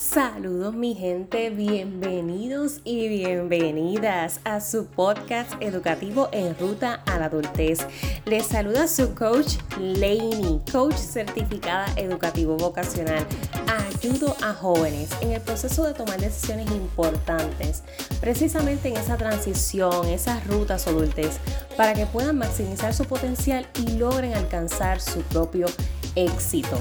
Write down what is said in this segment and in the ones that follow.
Saludos mi gente, bienvenidos y bienvenidas a su podcast educativo en ruta a la adultez. Les saluda su coach Lainey, coach certificada educativo vocacional. Ayudo a jóvenes en el proceso de tomar decisiones importantes, precisamente en esa transición, esas rutas adultez, para que puedan maximizar su potencial y logren alcanzar su propio éxito.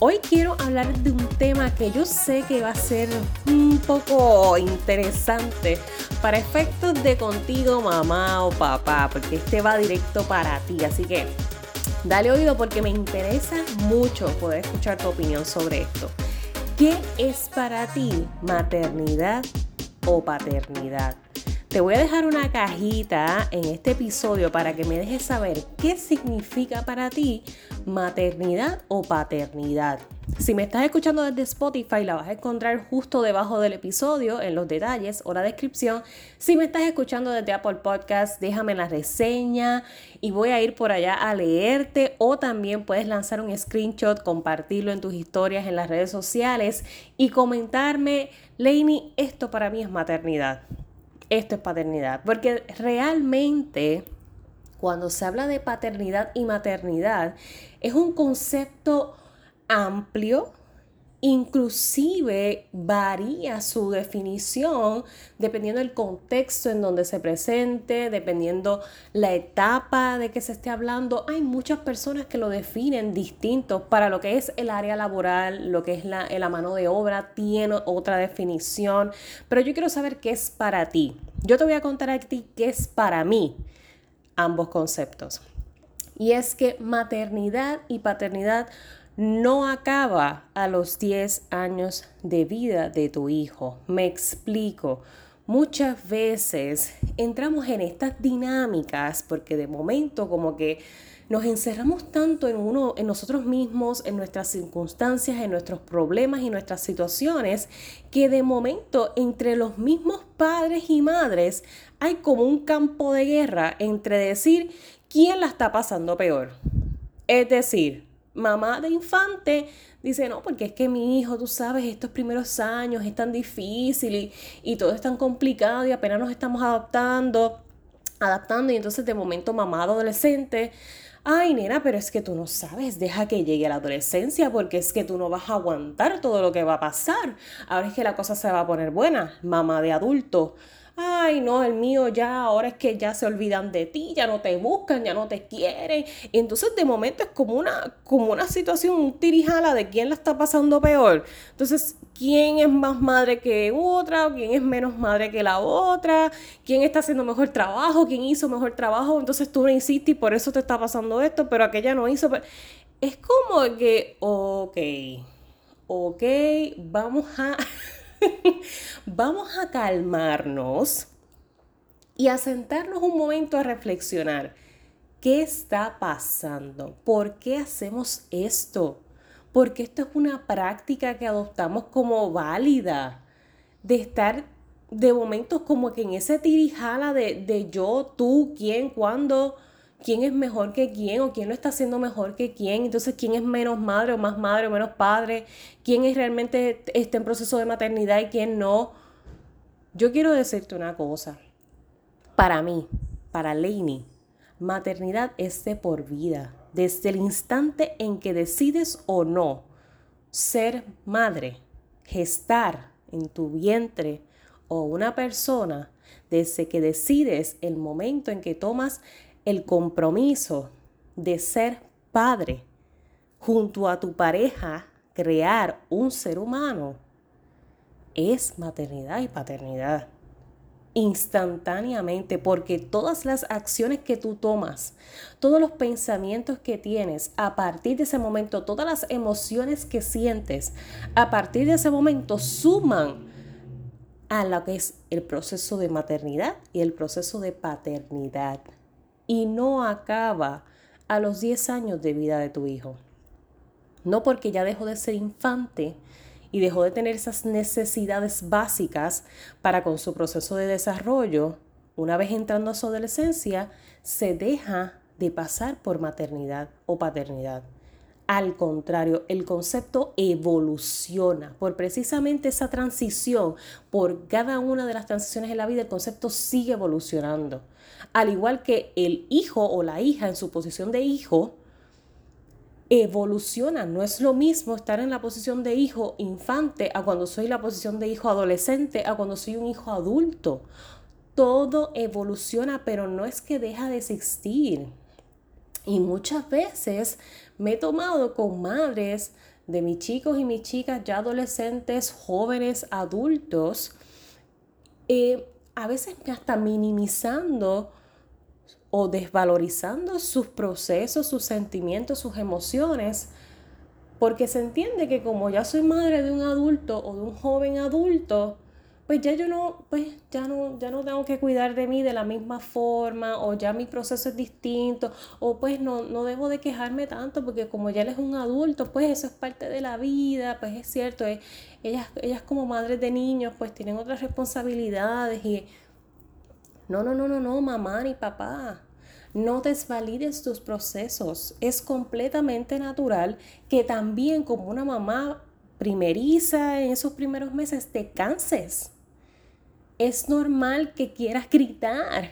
Hoy quiero hablar de un tema que yo sé que va a ser un poco interesante para efectos de contigo mamá o papá, porque este va directo para ti, así que dale oído porque me interesa mucho poder escuchar tu opinión sobre esto. ¿Qué es para ti maternidad o paternidad? Te voy a dejar una cajita en este episodio para que me dejes saber qué significa para ti maternidad o paternidad. Si me estás escuchando desde Spotify, la vas a encontrar justo debajo del episodio, en los detalles o la descripción. Si me estás escuchando desde Apple Podcast, déjame la reseña y voy a ir por allá a leerte. O también puedes lanzar un screenshot, compartirlo en tus historias en las redes sociales y comentarme, Lainey, esto para mí es maternidad esto es paternidad. Porque realmente cuando se habla de paternidad y maternidad es un concepto amplio inclusive varía su definición dependiendo del contexto en donde se presente, dependiendo la etapa de que se esté hablando. Hay muchas personas que lo definen distinto para lo que es el área laboral, lo que es la, la mano de obra, tiene otra definición, pero yo quiero saber qué es para ti. Yo te voy a contar a ti qué es para mí ambos conceptos. Y es que maternidad y paternidad no acaba a los 10 años de vida de tu hijo. Me explico. Muchas veces entramos en estas dinámicas porque de momento como que nos encerramos tanto en uno en nosotros mismos, en nuestras circunstancias, en nuestros problemas y nuestras situaciones que de momento entre los mismos padres y madres hay como un campo de guerra entre decir quién la está pasando peor. Es decir, mamá de infante dice, no, porque es que mi hijo, tú sabes, estos primeros años es tan difícil y, y todo es tan complicado y apenas nos estamos adaptando, adaptando y entonces de momento mamá adolescente, ay nena, pero es que tú no sabes, deja que llegue la adolescencia porque es que tú no vas a aguantar todo lo que va a pasar. Ahora es que la cosa se va a poner buena, mamá de adulto ay, no, el mío ya, ahora es que ya se olvidan de ti, ya no te buscan, ya no te quieren. Entonces de momento es como una, como una situación, un tirijala de quién la está pasando peor. Entonces, ¿quién es más madre que otra? ¿Quién es menos madre que la otra? ¿Quién está haciendo mejor trabajo? ¿Quién hizo mejor trabajo? Entonces tú no hiciste y por eso te está pasando esto, pero aquella no hizo. Es como que, ok, ok, vamos a... Vamos a calmarnos y a sentarnos un momento a reflexionar. ¿Qué está pasando? ¿Por qué hacemos esto? Porque esto es una práctica que adoptamos como válida. De estar de momentos como que en ese tirijala de, de yo, tú, quién, cuándo quién es mejor que quién o quién lo está haciendo mejor que quién, entonces quién es menos madre o más madre o menos padre, quién es realmente está en proceso de maternidad y quién no. Yo quiero decirte una cosa. Para mí, para Lainey, maternidad es de por vida. Desde el instante en que decides o no ser madre, gestar en tu vientre o una persona, desde que decides el momento en que tomas el compromiso de ser padre junto a tu pareja, crear un ser humano, es maternidad y paternidad. Instantáneamente, porque todas las acciones que tú tomas, todos los pensamientos que tienes, a partir de ese momento, todas las emociones que sientes, a partir de ese momento suman a lo que es el proceso de maternidad y el proceso de paternidad y no acaba a los 10 años de vida de tu hijo. No porque ya dejó de ser infante y dejó de tener esas necesidades básicas para con su proceso de desarrollo, una vez entrando a su adolescencia, se deja de pasar por maternidad o paternidad. Al contrario, el concepto evoluciona por precisamente esa transición, por cada una de las transiciones en la vida, el concepto sigue evolucionando. Al igual que el hijo o la hija en su posición de hijo, evoluciona. No es lo mismo estar en la posición de hijo infante a cuando soy la posición de hijo adolescente, a cuando soy un hijo adulto. Todo evoluciona, pero no es que deja de existir. Y muchas veces me he tomado con madres de mis chicos y mis chicas ya adolescentes, jóvenes, adultos, eh, a veces hasta minimizando o desvalorizando sus procesos, sus sentimientos, sus emociones, porque se entiende que como ya soy madre de un adulto o de un joven adulto, pues ya yo no, pues ya no, ya no tengo que cuidar de mí de la misma forma, o ya mi proceso es distinto, o pues no, no debo de quejarme tanto, porque como ya él es un adulto, pues eso es parte de la vida, pues es cierto, eh, ellas, ellas como madres de niños, pues tienen otras responsabilidades y no, no, no, no, no, mamá ni papá. No desvalides tus procesos. Es completamente natural que también como una mamá primeriza en esos primeros meses te canses es normal que quieras gritar.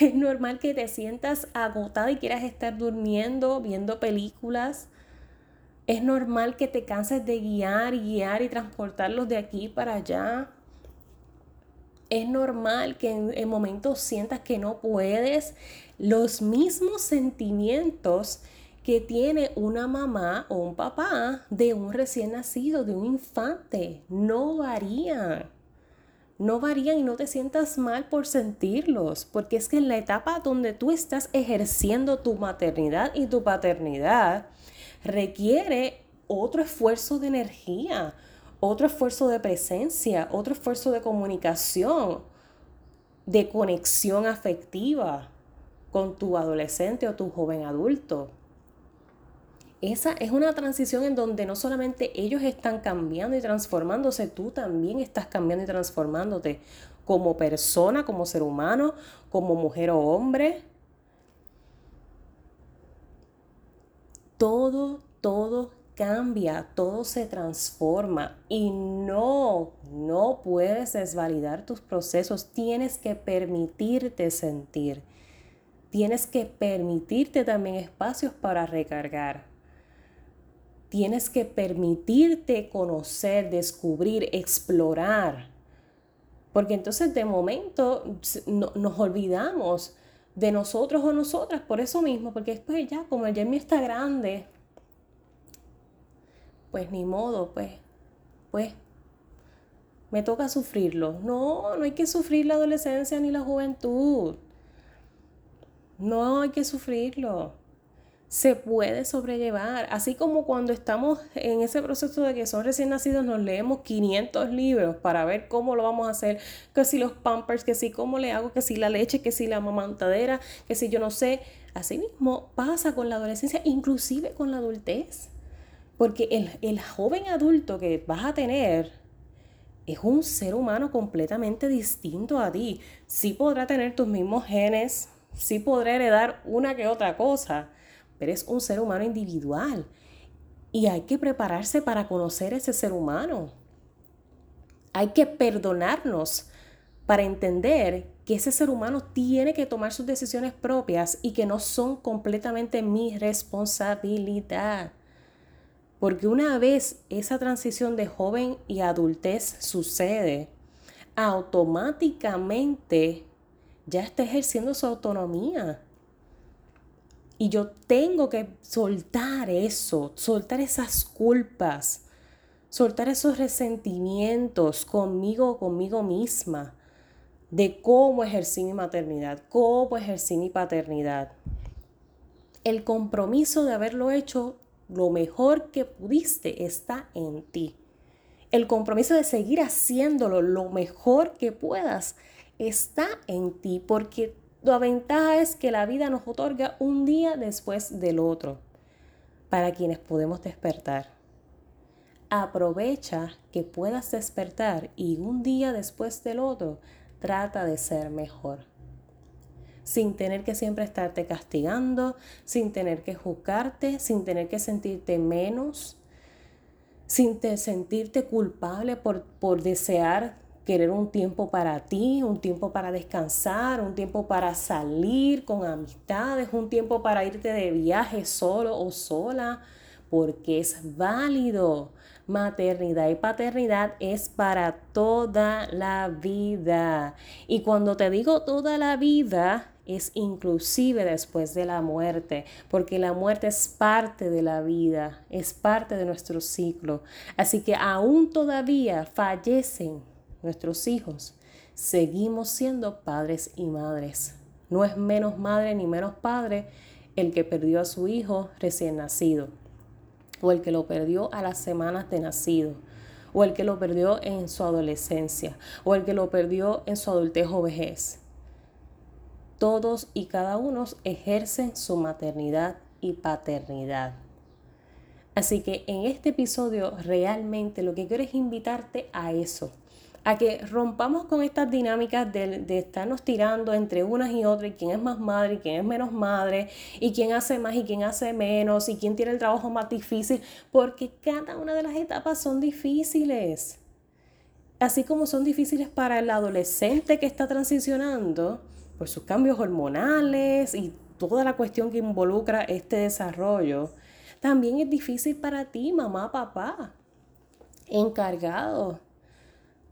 Es normal que te sientas agotada y quieras estar durmiendo, viendo películas. Es normal que te canses de guiar guiar y transportarlos de aquí para allá. Es normal que en, en momentos sientas que no puedes. Los mismos sentimientos que tiene una mamá o un papá de un recién nacido, de un infante, no varían no varían y no te sientas mal por sentirlos, porque es que en la etapa donde tú estás ejerciendo tu maternidad y tu paternidad, requiere otro esfuerzo de energía, otro esfuerzo de presencia, otro esfuerzo de comunicación, de conexión afectiva con tu adolescente o tu joven adulto esa es una transición en donde no solamente ellos están cambiando y transformándose, tú también estás cambiando y transformándote como persona, como ser humano, como mujer o hombre. Todo, todo cambia, todo se transforma y no, no puedes desvalidar tus procesos, tienes que permitirte sentir, tienes que permitirte también espacios para recargar. Tienes que permitirte conocer, descubrir, explorar. Porque entonces de momento nos olvidamos de nosotros o nosotras por eso mismo, porque después ya, como el Jamie está grande, pues ni modo, pues, pues, me toca sufrirlo. No, no hay que sufrir la adolescencia ni la juventud. No hay que sufrirlo se puede sobrellevar. Así como cuando estamos en ese proceso de que son recién nacidos, nos leemos 500 libros para ver cómo lo vamos a hacer, que si los pampers, que si cómo le hago, que si la leche, que si la mamantadera, que si yo no sé. Así mismo pasa con la adolescencia, inclusive con la adultez. Porque el, el joven adulto que vas a tener es un ser humano completamente distinto a ti. Sí podrá tener tus mismos genes, sí podrá heredar una que otra cosa, Eres un ser humano individual y hay que prepararse para conocer ese ser humano. Hay que perdonarnos para entender que ese ser humano tiene que tomar sus decisiones propias y que no son completamente mi responsabilidad. Porque una vez esa transición de joven y adultez sucede, automáticamente ya está ejerciendo su autonomía. Y yo tengo que soltar eso, soltar esas culpas, soltar esos resentimientos conmigo, conmigo misma, de cómo ejercí mi maternidad, cómo ejercí mi paternidad. El compromiso de haberlo hecho lo mejor que pudiste está en ti. El compromiso de seguir haciéndolo lo mejor que puedas está en ti porque la ventaja es que la vida nos otorga un día después del otro para quienes podemos despertar. Aprovecha que puedas despertar y un día después del otro trata de ser mejor. sin tener que siempre estarte castigando, sin tener que juzgarte, sin tener que sentirte menos, sin sentirte culpable por desear querer un tiempo para ti, un tiempo para descansar, un tiempo para salir con amistades, un tiempo para irte de viaje solo o sola, porque es válido. Maternidad y paternidad es para toda la vida. Y cuando te digo toda la vida, es inclusive después de la muerte, porque la muerte es parte de la vida, es parte de nuestro ciclo. Así que aún todavía fallecen nuestros hijos, seguimos siendo padres y madres. No es menos madre ni menos padre el que perdió a su hijo recién nacido, o el que lo perdió a las semanas de nacido, o el que lo perdió en su adolescencia, o el que lo perdió en su adultez o vejez. Todos y cada uno ejercen su maternidad y paternidad. Así que en este episodio realmente lo que quiero es invitarte a eso, a que rompamos con estas dinámicas de, estarnos tirando entre unas y otras, y quién es más madre y quién es menos madre, y quién hace más y quién hace menos, y quién tiene el trabajo más difícil, porque cada una de las etapas son difíciles. Así como son difíciles para el adolescente que está transicionando por sus cambios hormonales y toda la cuestión que involucra este desarrollo, también es difícil para ti, mamá, papá, encargado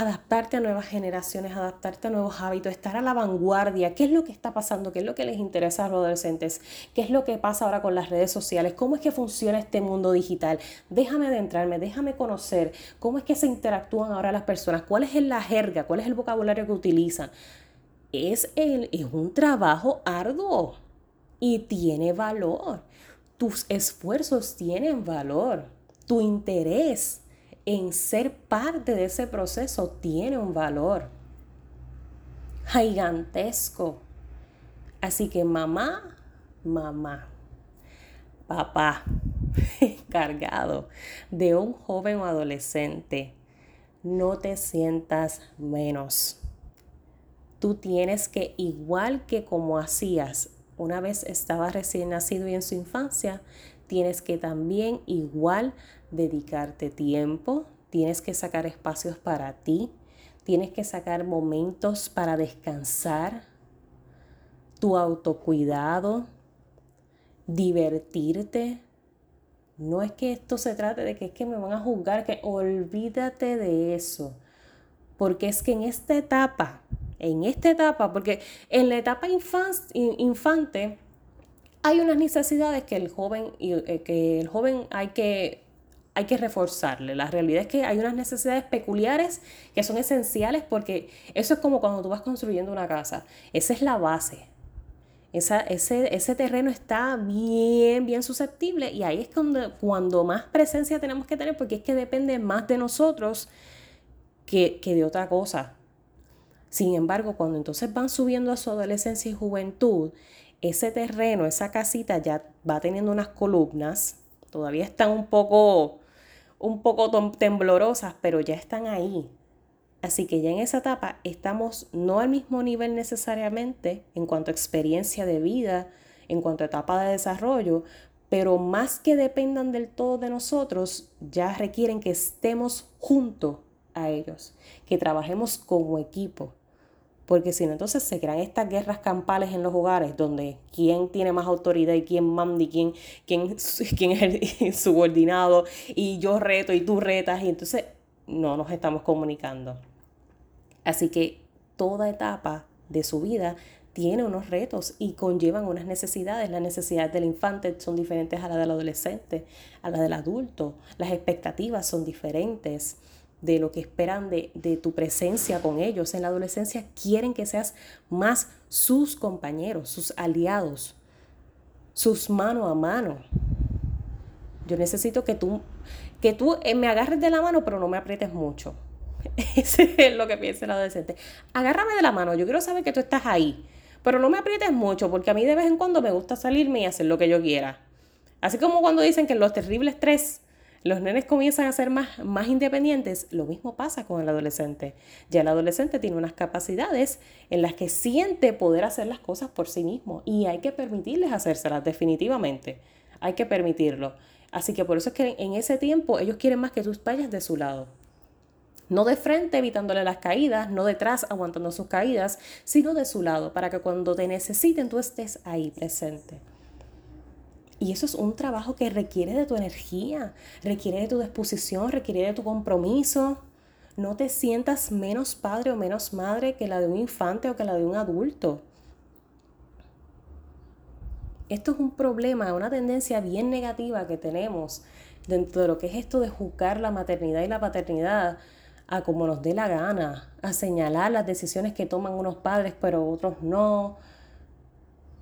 adaptarte a nuevas generaciones, adaptarte a nuevos hábitos, estar a la vanguardia. ¿Qué es lo que está pasando? ¿Qué es lo que les interesa a los adolescentes? ¿Qué es lo que pasa ahora con las redes sociales? ¿Cómo es que funciona este mundo digital? Déjame adentrarme, déjame conocer cómo es que se interactúan ahora las personas, cuál es la jerga, cuál es el vocabulario que utilizan. Es, el, es un trabajo arduo y tiene valor. Tus esfuerzos tienen valor. Tu interés en ser parte de ese proceso tiene un valor gigantesco. Así que mamá, mamá, papá, encargado de un joven o adolescente, no te sientas menos. Tú tienes que, igual que como hacías una vez estaba recién nacido y en su infancia, tienes que también igual dedicarte tiempo, tienes que sacar espacios para ti, tienes que sacar momentos para descansar, tu autocuidado, divertirte. No es que esto se trate de que es que me van a juzgar, que olvídate de eso. Porque es que en esta etapa, en esta etapa, porque en la etapa infante hay unas necesidades que el joven, eh, que el joven hay que hay que reforzarle. La realidad es que hay unas necesidades peculiares que son esenciales porque eso es como cuando tú vas construyendo una casa. Esa es la base. Esa, ese, ese, terreno está bien, bien susceptible y ahí es cuando, cuando más presencia tenemos que tener porque es que depende más de nosotros que, que de otra cosa. Sin embargo, cuando entonces van subiendo a su adolescencia y juventud, ese terreno, esa casita ya va teniendo unas columnas, todavía están un poco un poco temblorosas, pero ya están ahí. Así que ya en esa etapa estamos no al mismo nivel necesariamente en cuanto a experiencia de vida, en cuanto a etapa de desarrollo, pero más que dependan del todo de nosotros, ya requieren que estemos junto a ellos, que trabajemos como equipo, porque si no, entonces se crean estas guerras campales en los hogares, donde quién tiene más autoridad y quién manda y quién, quién, quién es el subordinado, y yo reto y tú retas, y entonces no nos estamos comunicando. Así que toda etapa de su vida tiene unos retos y conllevan unas necesidades. Las necesidades del infante son diferentes a las del adolescente, a las del adulto. Las expectativas son diferentes de lo que esperan de, tu presencia con ellos. En la adolescencia quieren que seas más sus compañeros, sus aliados, sus mano a mano. Yo necesito que tú, que tú eh, me agarres de la mano, pero no me aprietes mucho. Ese es lo que piensa el adolescente. Agárrame de la mano, yo quiero saber que tú estás ahí, pero no me aprietes mucho, porque a mí de vez en cuando me gusta salirme y hacer lo que yo quiera. Así como cuando dicen que los terribles tres los nenes comienzan a ser más, más independientes, lo mismo pasa con el adolescente. Ya el adolescente tiene unas capacidades en las que siente poder hacer las cosas por sí mismo y hay que permitirles hacérselas definitivamente. Hay que permitirlo. Así que por eso es que en ese tiempo ellos quieren más que tú vayas de su lado. No de frente evitándole las caídas, no detrás aguantando sus caídas, sino de su lado, para que cuando te necesiten tú estés ahí presente. Y eso es un trabajo que requiere de tu energía, requiere de tu disposición, requiere de tu compromiso. No te sientas menos padre o menos madre que la de un infante o que la de un adulto. Esto es un problema, una tendencia bien negativa que tenemos dentro de lo que es esto de juzgar la maternidad y la paternidad a como nos dé la gana, a señalar las decisiones que toman unos padres pero otros no.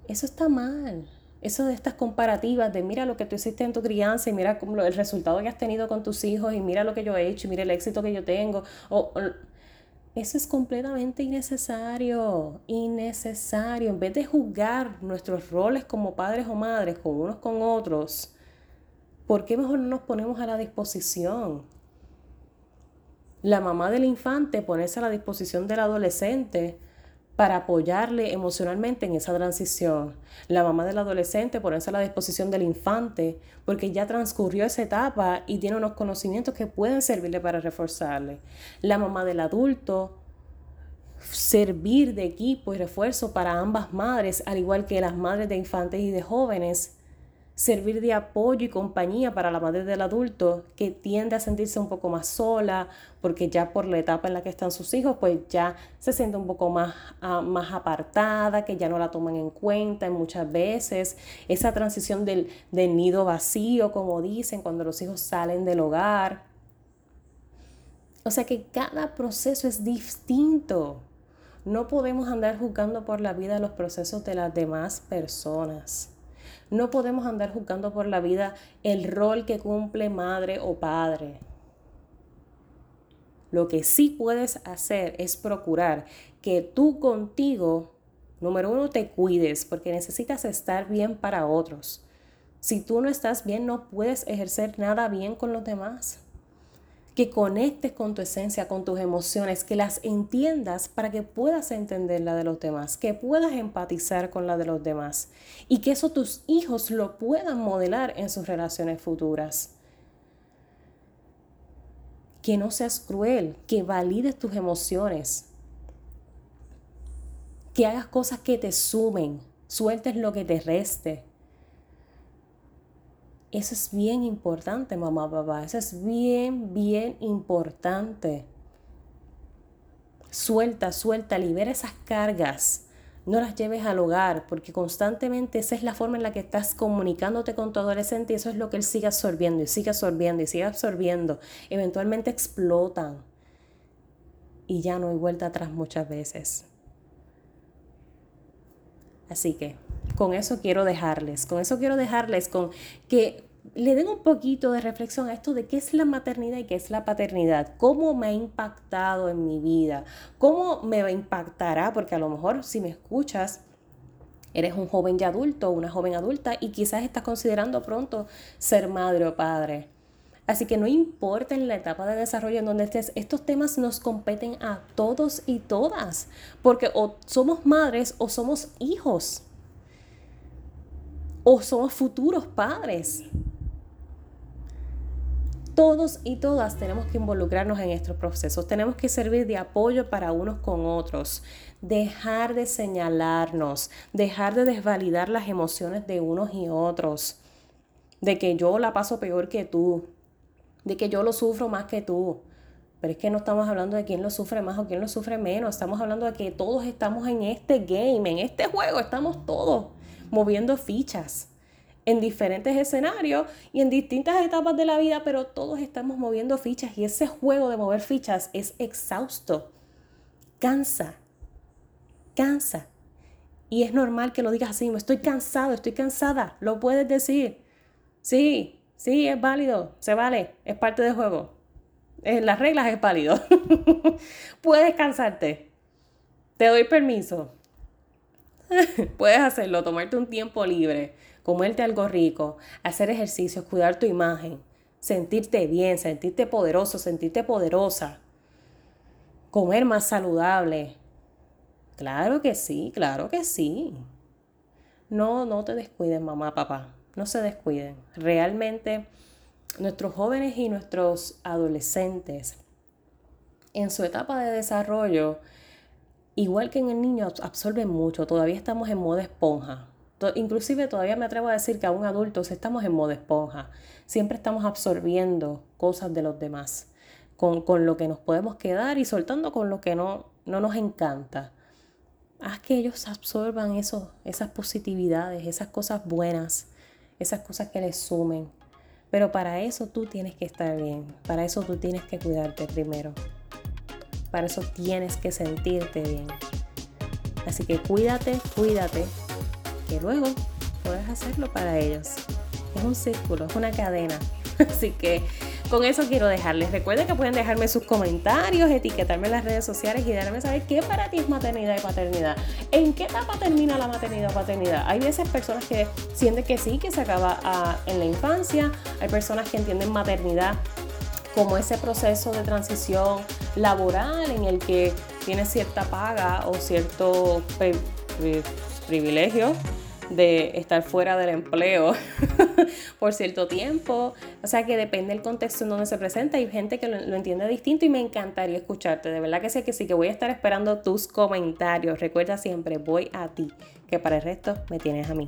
Eso está mal eso de estas comparativas de mira lo que tú hiciste en tu crianza y mira el resultado que has tenido con tus hijos y mira lo que yo he hecho y mira el éxito que yo tengo. O, eso es completamente innecesario, innecesario. En vez de juzgar nuestros roles como padres o madres con unos con otros, ¿por qué mejor no nos ponemos a la disposición? La mamá del infante ponerse a la disposición del adolescente para apoyarle emocionalmente en esa transición. La mamá del adolescente ponerse a la disposición del infante porque ya transcurrió esa etapa y tiene unos conocimientos que pueden servirle para reforzarle. La mamá del adulto servir de equipo y refuerzo para ambas madres, al igual que las madres de infantes y de jóvenes servir de apoyo y compañía para la madre del adulto que tiende a sentirse un poco más sola porque ya por la etapa en la que están sus hijos pues ya se siente un poco más, ah, más apartada, que ya no la toman en cuenta muchas veces, esa transición del, del nido vacío como dicen cuando los hijos salen del hogar. O sea que cada proceso es distinto. No podemos andar juzgando por la vida los procesos de las demás personas. No podemos andar juzgando por la vida el rol que cumple madre o padre. Lo que sí puedes hacer es procurar que tú contigo, número uno, te cuides porque necesitas estar bien para otros. Si tú no estás bien, no puedes ejercer nada bien con los demás que conectes con tu esencia, con tus emociones, que las entiendas para que puedas entender la de los demás, que puedas empatizar con la de los demás y que eso tus hijos lo puedan modelar en sus relaciones futuras. Que no seas cruel, que valides tus emociones, que hagas cosas que te sumen, sueltes lo que te reste, eso es bien importante, mamá, papá. Eso es bien, bien importante. Suelta, suelta, libera esas cargas. No las lleves al hogar, porque constantemente esa es la forma en la que estás comunicándote con tu adolescente y eso es lo que él sigue absorbiendo y sigue absorbiendo y sigue absorbiendo. Eventualmente explotan y ya no hay vuelta atrás muchas veces. Así que con eso quiero dejarles, con eso quiero dejarles, con que le den un poquito de reflexión a esto de qué es la maternidad y qué es la paternidad, cómo me ha impactado en mi vida, cómo me impactará, porque a lo mejor si me escuchas, eres un joven ya adulto, una joven adulta y quizás estás considerando pronto ser madre o padre. Así que no importa en la etapa de desarrollo en donde estés, estos temas nos competen a todos y todas, porque o somos madres o somos hijos o somos futuros padres. Todos y todas tenemos que involucrarnos en estos procesos, tenemos que servir de apoyo para unos con otros, dejar de señalarnos, dejar de desvalidar las emociones de unos y otros, de que yo la paso peor que tú, de que yo lo sufro más que tú. Pero es que no estamos hablando de quién lo sufre más o quién lo sufre menos, estamos hablando de que todos estamos en este game, en este juego, estamos todos moviendo fichas en diferentes escenarios y en distintas etapas de la vida, pero todos estamos moviendo fichas. Y ese juego de mover fichas es exhausto, cansa, cansa. Y es normal que lo digas así, estoy cansado, estoy cansada, lo puedes decir. Sí, sí, es válido, se vale, es parte del juego. En las reglas es válido. puedes cansarte. Te doy permiso. Puedes hacerlo, tomarte un tiempo libre, comerte algo rico, hacer ejercicios, cuidar tu imagen. sentirte bien, sentirte poderoso, sentirte poderosa, comer más saludable. Claro que sí, claro que sí. No, no te descuiden, mamá, papá, no se descuiden. Realmente nuestros jóvenes y nuestros adolescentes en su etapa de desarrollo, igual que en el niño, absorben mucho. Todavía estamos en modo esponja. Inclusive todavía me atrevo a decir que aún adultos estamos en modo esponja. Siempre estamos absorbiendo cosas de los demás, con, lo que nos podemos quedar y soltando con lo que no, no nos encanta. Haz que ellos absorban eso, esas positividades, esas cosas buenas, esas cosas que les sumen. Pero para eso tú tienes que estar bien, para eso tú tienes que cuidarte primero. Para eso tienes que sentirte bien. Así que cuídate, cuídate, que luego puedes hacerlo para ellos. Es un círculo, es una cadena. Así que con eso quiero dejarles. Recuerden que pueden dejarme sus comentarios, etiquetarme en las redes sociales y darme saber qué para ti es maternidad y paternidad. ¿En qué etapa termina la maternidad o paternidad? Hay veces personas que sienten que sí, que se acaba ah, en la infancia. Hay personas que entienden maternidad como ese proceso de transición laboral en el que tienes cierta paga o cierto privilegio de estar fuera del empleo por cierto tiempo. O sea que depende del contexto en donde se presenta. Hay gente que lo, lo, entiende distinto y me encantaría escucharte. De verdad que sé que sí, que voy a estar esperando tus comentarios. Recuerda siempre, voy a ti, que para el resto me tienes a mí.